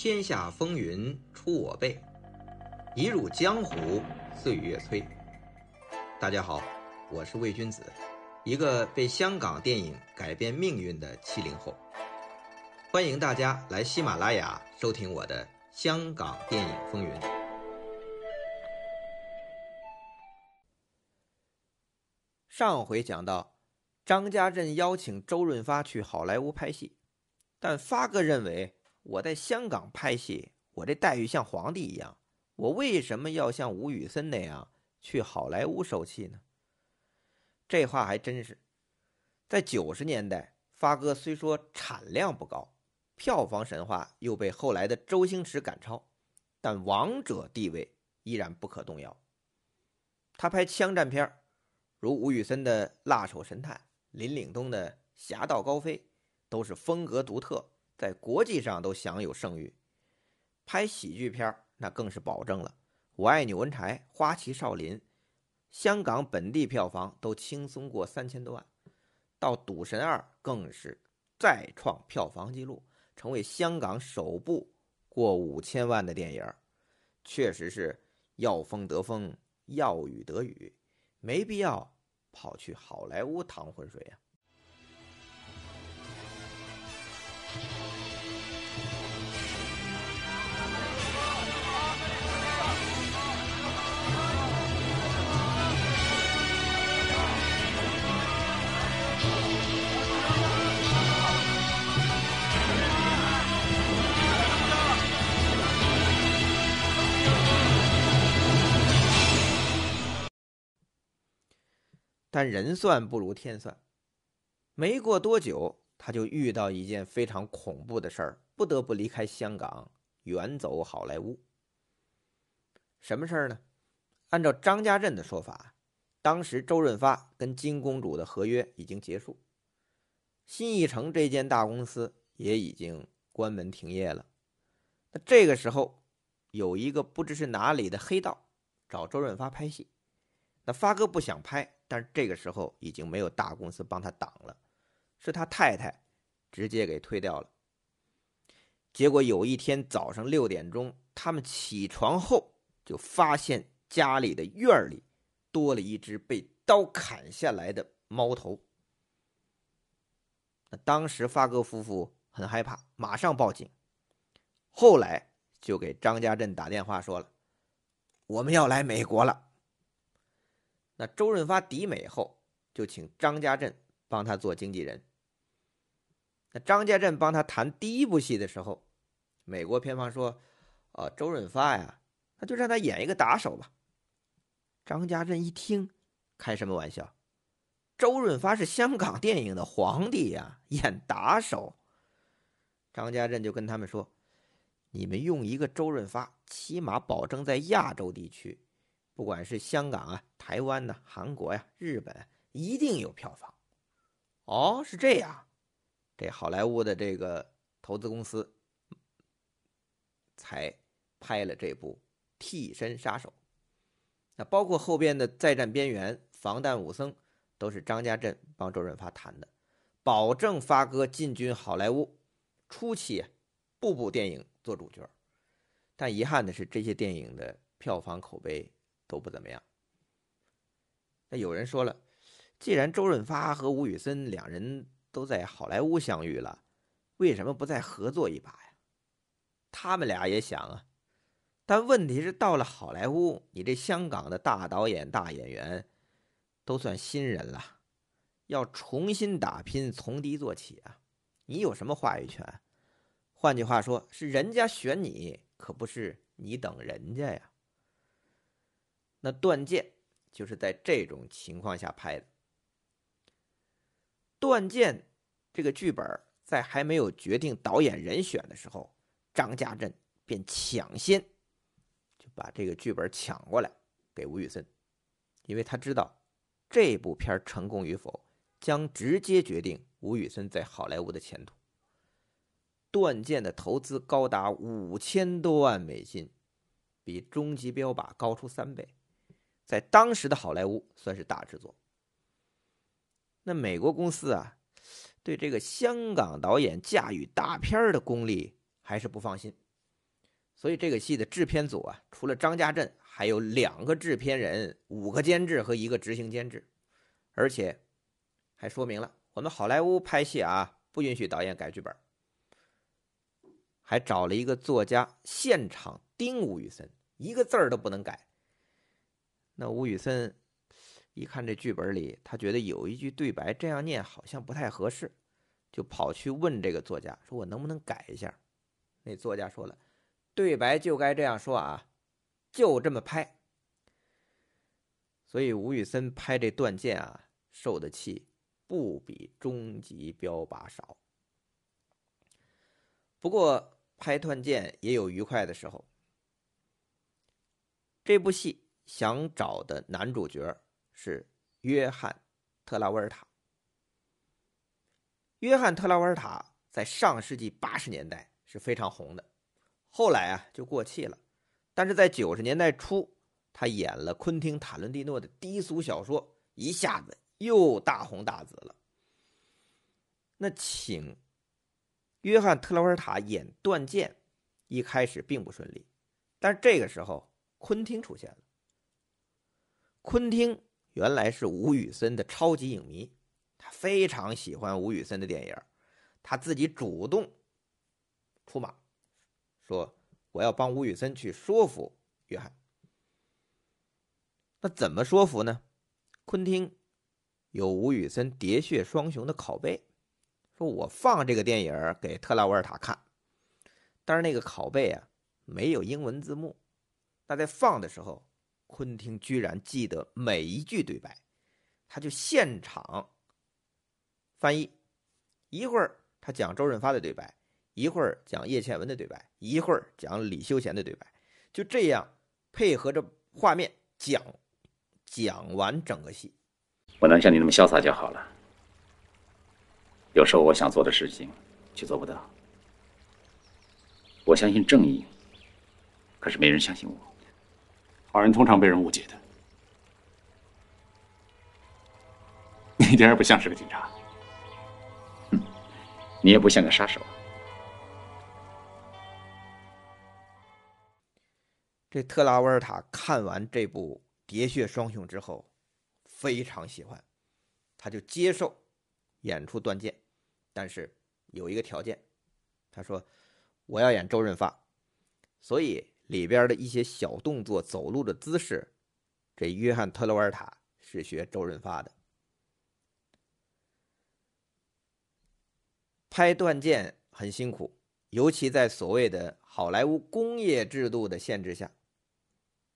天下风云出我辈，一入江湖岁月催。大家好，我是魏君子，一个被香港电影改变命运的七零后。欢迎大家来喜马拉雅收听我的《香港电影风云》。上回讲到，张家镇邀请周润发去好莱坞拍戏，但发哥认为我在香港拍戏，我这待遇像皇帝一样，我为什么要像吴宇森那样去好莱坞受气呢？这话还真是。在九十年代，发哥虽说产量不高，票房神话又被后来的周星驰赶超，但王者地位依然不可动摇。他拍枪战片如吴宇森的《辣手神探》，林岭东的《侠盗高飞》，都是风格独特，在国际上都享有盛誉。拍喜剧片那更是保证了，《我爱钮文柴》《花旗少林》，香港本地票房都轻松过三千多万。到《赌神二》更是再创票房纪录，成为香港首部过五千万的电影。确实是要风得风，要雨得雨。没必要跑去好莱坞趟浑水呀。但人算不如天算，没过多久，他就遇到一件非常恐怖的事儿，不得不离开香港，远走好莱坞。什么事儿呢？按照张家镇的说法，当时周润发跟金公主的合约已经结束，新艺城这间大公司也已经关门停业了。那这个时候，有一个不知是哪里的黑道找周润发拍戏，那发哥不想拍。但是这个时候已经没有大公司帮他挡了，是他太太直接给推掉了。结果有一天早上六点钟，他们起床后就发现家里的院里多了一只被刀砍下来的猫头。那当时发哥夫妇很害怕，马上报警。后来就给张家镇打电话说了：“我们要来美国了。”那周润发抵美后，就请张家镇帮他做经纪人。那张家镇帮他谈第一部戏的时候，美国片方说：“啊，周润发呀，那就让他演一个打手吧。”张家镇一听，开什么玩笑？周润发是香港电影的皇帝呀，演打手。张家镇就跟他们说：“你们用一个周润发，起码保证在亚洲地区。”不管是香港啊、台湾呐、韩国呀、日本，一定有票房。哦，是这样，这好莱坞的这个投资公司才拍了这部《替身杀手》。那包括后边的《再战边缘》《防弹武僧》，都是张家镇帮周润发谈的，保证发哥进军好莱坞初期，部部电影做主角。但遗憾的是，这些电影的票房口碑。都不怎么样。那有人说了，既然周润发和吴宇森两人都在好莱坞相遇了，为什么不再合作一把呀？他们俩也想啊，但问题是到了好莱坞，你这香港的大导演、大演员都算新人了，要重新打拼，从低做起啊！你有什么话语权？换句话说，是人家选你，可不是你等人家呀。那《断剑》就是在这种情况下拍的。《断剑》这个剧本在还没有决定导演人选的时候，张家镇便抢先就把这个剧本抢过来给吴宇森，因为他知道这部片成功与否将直接决定吴宇森在好莱坞的前途。《断剑》的投资高达五千多万美金，比《终极标靶》高出三倍。在当时的好莱坞算是大制作。那美国公司啊，对这个香港导演驾驭大片的功力还是不放心，所以这个戏的制片组啊，除了张家镇，还有两个制片人、五个监制和一个执行监制，而且还说明了我们好莱坞拍戏啊，不允许导演改剧本，还找了一个作家现场盯吴宇森，一个字儿都不能改。那吴宇森一看这剧本里，他觉得有一句对白这样念好像不太合适，就跑去问这个作家，说我能不能改一下？那作家说了，对白就该这样说啊。就这么拍，所以吴宇森拍这断剑啊，受的气不比终极标靶少。不过拍断剑也有愉快的时候。这部戏想找的男主角是约翰·特拉沃尔塔。约翰·特拉沃尔塔在上世纪八十年代是非常红的，后来啊就过气了。但是在九十年代初，他演了昆汀·塔伦蒂诺的低俗小说，一下子又大红大紫了。那请约翰·特拉沃尔塔演《断剑》，一开始并不顺利，但是这个时候昆汀出现了。昆汀原来是吴宇森的超级影迷，他非常喜欢吴宇森的电影，他自己主动出马，说。我要帮吴宇森去说服约翰。那怎么说服呢？昆汀有吴宇森《喋血双雄》的拷贝，说我放这个电影给特拉沃尔塔看，但是那个拷贝啊没有英文字幕。那在放的时候，昆汀居然记得每一句对白，他就现场翻译，一会儿他讲周润发的对白。一会儿讲叶倩文的对白，一会儿讲李修贤的对白，就这样配合着画面讲，讲完整个戏。我能像你那么潇洒就好了。有时候我想做的事情，却做不到。我相信正义，可是没人相信我。好人通常被人误解的。你一点也不像是个警察。你也不像个杀手。这特拉沃尔塔看完这部《喋血双雄》之后，非常喜欢，他就接受演出断剑，但是有一个条件，他说我要演周润发，所以里边的一些小动作、走路的姿势，这约翰特拉沃尔塔是学周润发的。拍断剑很辛苦，尤其在所谓的好莱坞工业制度的限制下。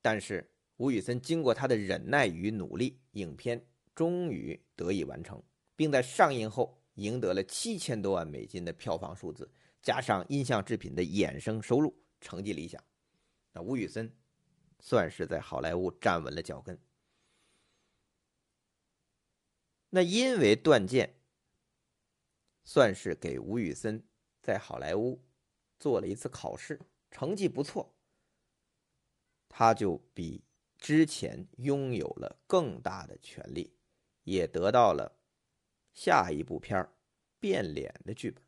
但是吴宇森经过他的忍耐与努力，影片终于得以完成，并在上映后赢得了七千多万美金的票房数字，加上音像制品的衍生收入，成绩理想。那吴宇森算是在好莱坞站稳了脚跟。那因为《断剑》算是给吴宇森在好莱坞做了一次考试，成绩不错。他就比之前拥有了更大的权利，也得到了下一部片《变脸》的剧本。《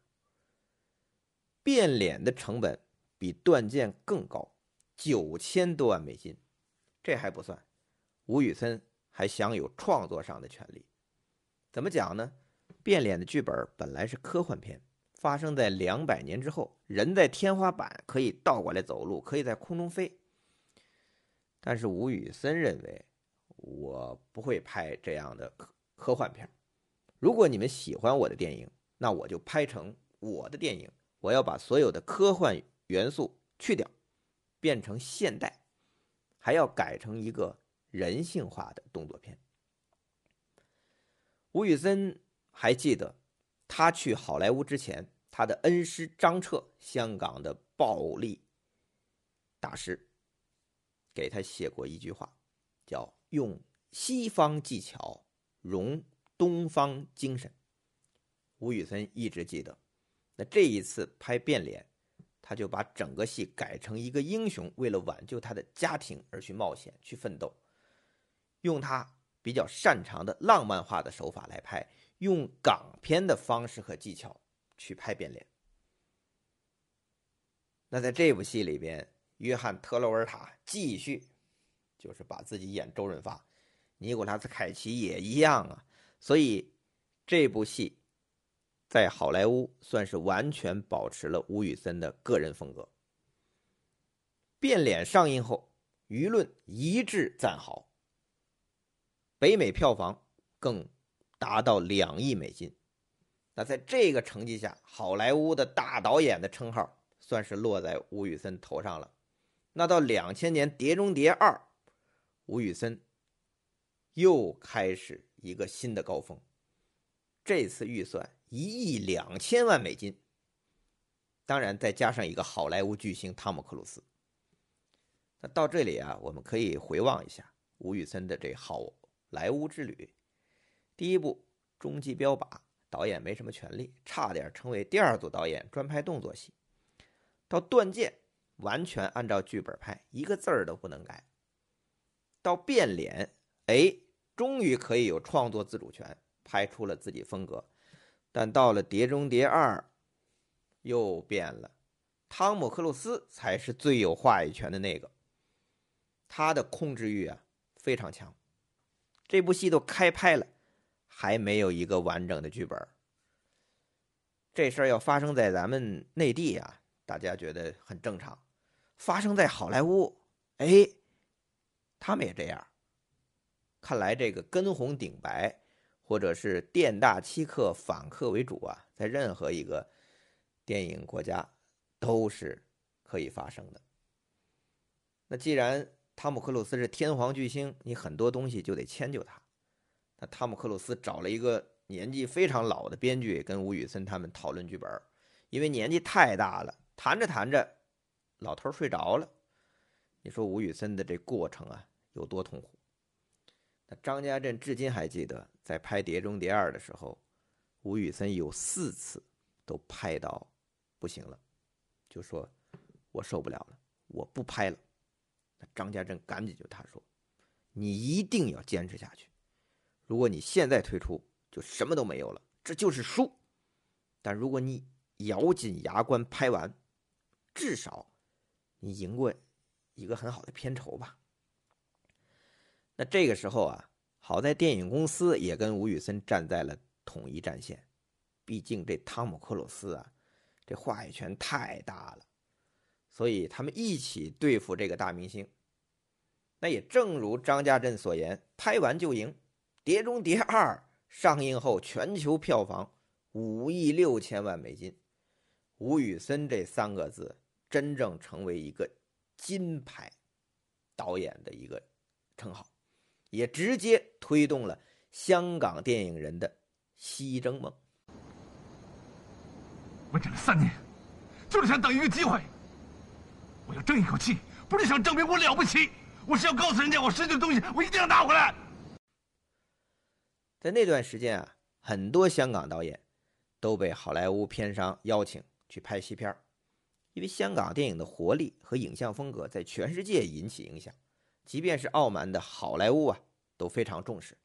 变脸》的成本比《断剑》更高，九千多万美金。这还不算，吴宇森还享有创作上的权利。怎么讲呢？《变脸》的剧本本来是科幻片，发生在两百年之后，人在天花板可以倒过来走路，可以在空中飞。但是吴宇森认为，我不会拍这样的科科幻片如果你们喜欢我的电影，那我就拍成我的电影。我要把所有的科幻元素去掉，变成现代，还要改成一个人性化的动作片。吴宇森还记得，他去好莱坞之前，他的恩师张彻，香港的暴力大师。给他写过一句话，叫“用西方技巧融东方精神”。吴宇森一直记得。那这一次拍变脸，他就把整个戏改成一个英雄为了挽救他的家庭而去冒险、去奋斗，用他比较擅长的浪漫化的手法来拍，用港片的方式和技巧去拍变脸。那在这部戏里边。约翰·特洛尔塔继续就是把自己演周润发，尼古拉斯·凯奇也一样啊。所以这部戏在好莱坞算是完全保持了吴宇森的个人风格。变脸上映后，舆论一致赞好，北美票房更达到两亿美金。那在这个成绩下，好莱坞的大导演的称号算是落在吴宇森头上了。那到两千年《碟中谍二》，吴宇森又开始一个新的高峰，这次预算一亿两千万美金，当然再加上一个好莱坞巨星汤姆·克鲁斯。那到这里啊，我们可以回望一下吴宇森的这好莱坞之旅。第一部《终极标靶》，导演没什么权利，差点成为第二组导演，专拍动作戏。到《断剑》，完全按照剧本拍，一个字儿都不能改。到《变脸》，哎，终于可以有创作自主权，拍出了自己风格。但到了《碟中谍二》，又变了，汤姆·克鲁斯才是最有话语权的那个。他的控制欲啊非常强，这部戏都开拍了，还没有一个完整的剧本。这事儿要发生在咱们内地啊，大家觉得很正常；发生在好莱坞，哎，他们也这样。看来这个根红顶白，或者是店大欺客反客为主啊，在任何一个电影国家都是可以发生的。那既然汤姆·克鲁斯是天皇巨星，你很多东西就得迁就他。那汤姆·克鲁斯找了一个年纪非常老的编剧，跟吴宇森他们讨论剧本，因为年纪太大了，谈着谈着，老头睡着了。你说吴宇森的这过程啊，有多痛苦？张家镇至今还记得，在拍《碟中谍二》的时候，吴宇森有四次都拍到不行了，就说：“我受不了了，我不拍了。”那张家镇赶紧就他说：“你一定要坚持下去。如果你现在退出，就什么都没有了，这就是输。但如果你咬紧牙关拍完，至少你赢过一个很好的片酬吧。”那这个时候啊，好在电影公司也跟吴宇森站在了统一战线。毕竟这汤姆·克鲁斯啊，这话语权太大了。所以他们一起对付这个大明星。那也正如张家镇所言，拍完就赢。《碟中谍二》上映后，全球票房五亿六千万美金。吴宇森这三个字真正成为一个金牌导演的一个称号，也直接推动了香港电影人的西征梦。我忍了三年，就是想等一个机会。我要争一口气，不是想证明我了不起，我是要告诉人家我失去的东西，我一定要拿回来。在那段时间啊，很多香港导演都被好莱坞片商邀请去拍西片因为香港电影的活力和影像风格在全世界引起影响，即便是傲慢的好莱坞啊都非常重视，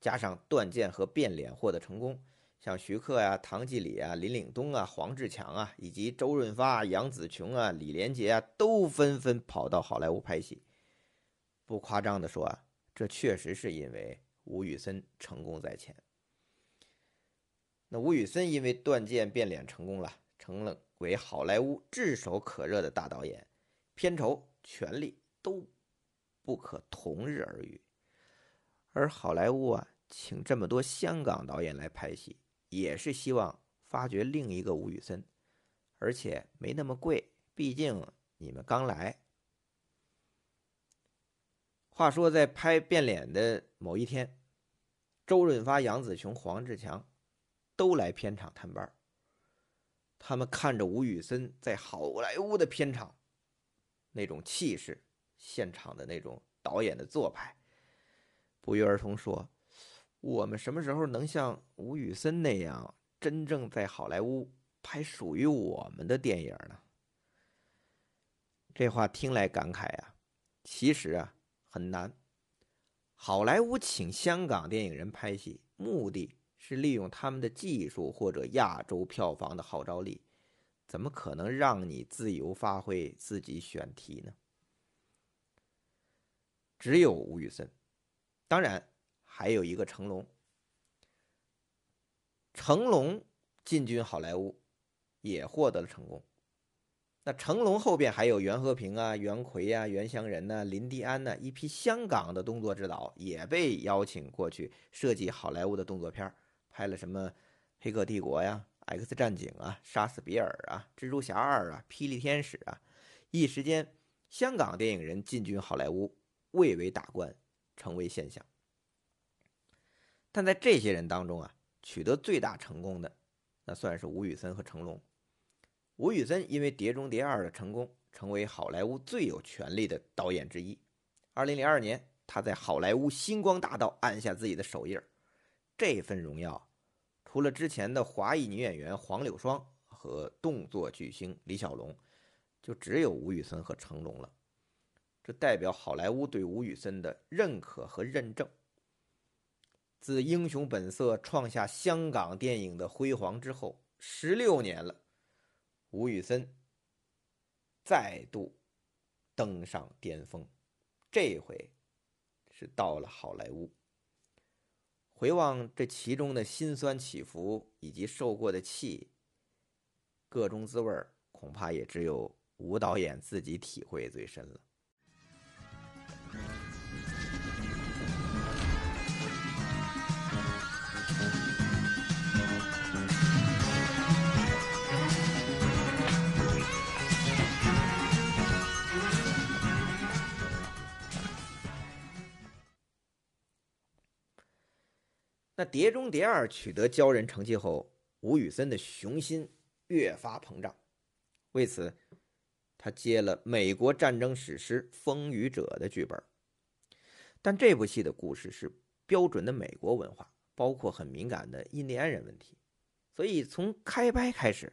加上《断剑》和《变脸》获得成功。像徐克呀、唐季礼啊、林岭东啊、黄志强啊，以及周润发、杨紫琼啊、李连杰啊，都纷纷跑到好莱坞拍戏。不夸张的说啊，这确实是因为吴宇森成功在前。那吴宇森因为《断剑》变脸成功了，成了为好莱坞炙手可热的大导演，片酬、权力都不可同日而语。而好莱坞啊，请这么多香港导演来拍戏。也是希望发掘另一个吴宇森，而且没那么贵，毕竟你们刚来。话说，在拍变脸的某一天，周润发、杨紫琼、黄志强都来片场探班。他们看着吴宇森在好莱坞的片场那种气势，现场的那种导演的做派，不约而同说。我们什么时候能像吴宇森那样，真正在好莱坞拍属于我们的电影呢？这话听来感慨啊，其实啊很难。好莱坞请香港电影人拍戏，目的是利用他们的技术或者亚洲票房的号召力，怎么可能让你自由发挥、自己选题呢？只有吴宇森，当然还有一个成龙。成龙进军好莱坞，也获得了成功。那成龙后边还有袁和平啊、袁奎啊、袁湘仁呐、林迪安呐，一批香港的动作指导也被邀请过去设计好莱坞的动作片拍了什么《黑客帝国》呀、《X 战警》啊、《杀死比尔》啊、《蜘蛛侠二》啊、《霹雳天使》啊，一时间香港电影人进军好莱坞蔚为大观，成为现象。但在这些人当中啊，取得最大成功的，那算是吴宇森和成龙。吴宇森因为《碟中谍二》的成功，成为好莱坞最有权力的导演之一。二零零二年，他在好莱坞星光大道按下自己的手印这份荣耀，除了之前的华裔女演员黄柳霜和动作巨星李小龙，就只有吴宇森和成龙了。这代表好莱坞对吴宇森的认可和认证。自《英雄本色》创下香港电影的辉煌之后，十六年了。吴宇森再度登上巅峰，这回是到了好莱坞。回望这其中的辛酸起伏以及受过的气，各种滋味恐怕也只有吴导演自己体会最深了。那《碟中谍二》取得骄人成绩后，吴宇森的雄心越发膨胀。为此，他接了美国战争史诗《风雨者》的剧本。但这部戏的故事是标准的美国文化，包括很敏感的印第安人问题，所以从开拍开始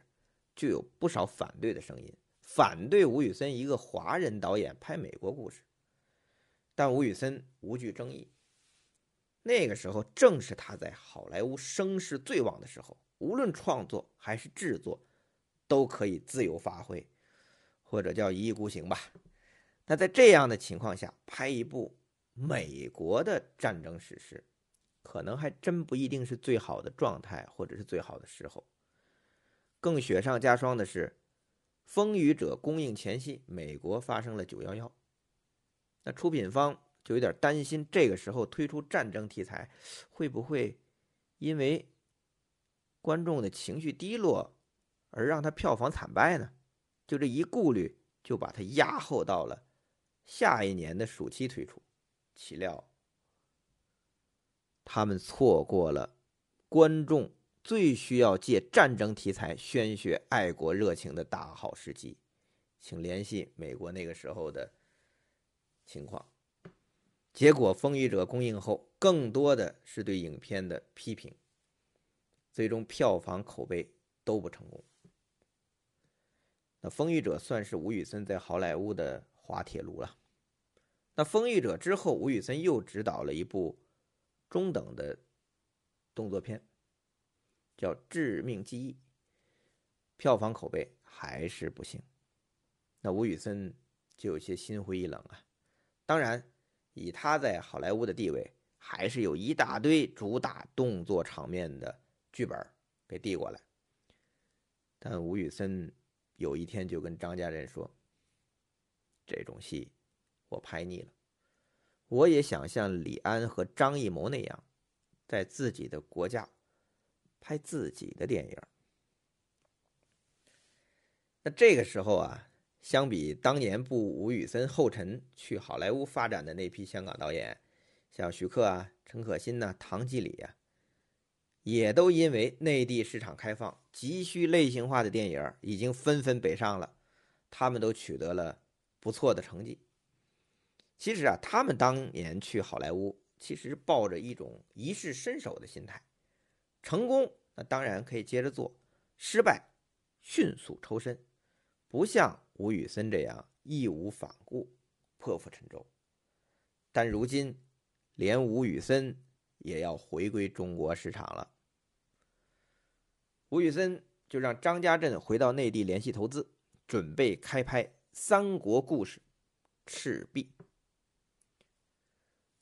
就有不少反对的声音，反对吴宇森一个华人导演拍美国故事。但吴宇森无惧争议。那个时候正是他在好莱坞声势最旺的时候，无论创作还是制作，都可以自由发挥，或者叫一意孤行吧。那在这样的情况下，拍一部美国的战争史诗，可能还真不一定是最好的状态，或者是最好的时候。更雪上加霜的是，《风雨者》公映前夕，美国发生了九幺幺，那出品方。就有点担心，这个时候推出战争题材，会不会因为观众的情绪低落而让他票房惨败呢？就这一顾虑，就把它压后到了下一年的暑期推出。岂料他们错过了观众最需要借战争题材宣泄爱国热情的大好时机。请联系美国那个时候的情况。结果，《风雨者》公映后，更多的是对影片的批评，最终票房口碑都不成功。那《风雨者》算是吴宇森在好莱坞的滑铁卢了。那《风雨者》之后，吴宇森又执导了一部中等的动作片，叫《致命记忆》，票房口碑还是不行。那吴宇森就有些心灰意冷啊。当然。以他在好莱坞的地位，还是有一大堆主打动作场面的剧本给递过来。但吴宇森有一天就跟张家人说：“这种戏我拍腻了，我也想像李安和张艺谋那样，在自己的国家拍自己的电影。”那这个时候啊。相比当年步吴宇森后尘去好莱坞发展的那批香港导演，像徐克啊、陈可辛呐、唐季礼啊，也都因为内地市场开放、急需类型化的电影已经纷纷北上了，他们都取得了不错的成绩。其实啊，他们当年去好莱坞，其实抱着一种一试身手的心态，成功那当然可以接着做，失败迅速抽身，不像。吴宇森这样义无反顾、破釜沉舟，但如今连吴宇森也要回归中国市场了。吴宇森就让张家镇回到内地联系投资，准备开拍《三国故事》《赤壁》。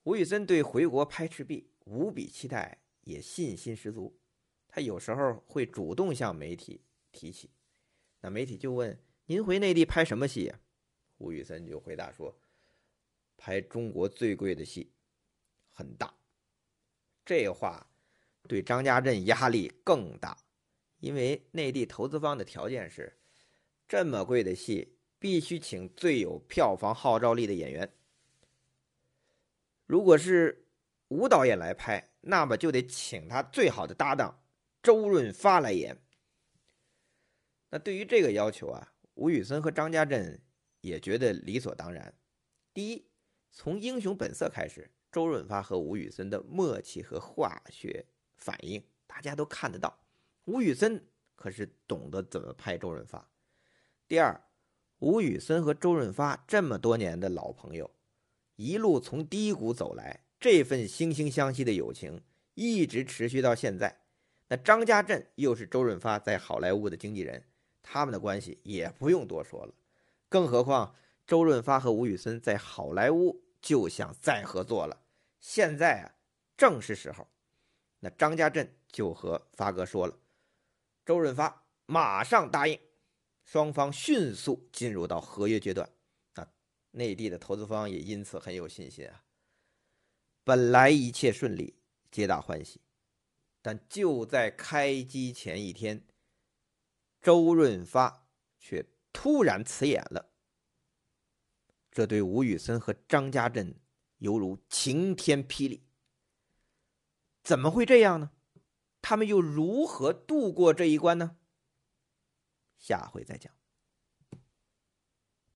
吴宇森对回国拍《赤壁》无比期待，也信心十足。他有时候会主动向媒体提起，那媒体就问：“您回内地拍什么戏呀？”吴宇森就回答说：“拍中国最贵的戏，很大。”这话对张家镇压力更大，因为内地投资方的条件是，这么贵的戏必须请最有票房号召力的演员。如果是吴导演来拍，那么就得请他最好的搭档周润发来演。那对于这个要求啊，吴宇森和张家镇也觉得理所当然。第一，从《英雄本色》开始。周润发和吴宇森的默契和化学反应，大家都看得到。吴宇森可是懂得怎么拍周润发。第二，吴宇森和周润发这么多年的老朋友，一路从低谷走来，这份惺惺相惜的友情一直持续到现在。那张家镇又是周润发在好莱坞的经纪人，他们的关系也不用多说了。更何况周润发和吴宇森在好莱坞就想再合作了。现在啊，正是时候。那张家镇就和发哥说了，周润发马上答应，双方迅速进入到合约阶段。啊，内地的投资方也因此很有信心啊。本来一切顺利，皆大欢喜，但就在开机前一天，周润发却突然辞演了。这对吴宇森和张家镇。犹如晴天霹雳，怎么会这样呢？他们又如何度过这一关呢？下回再讲。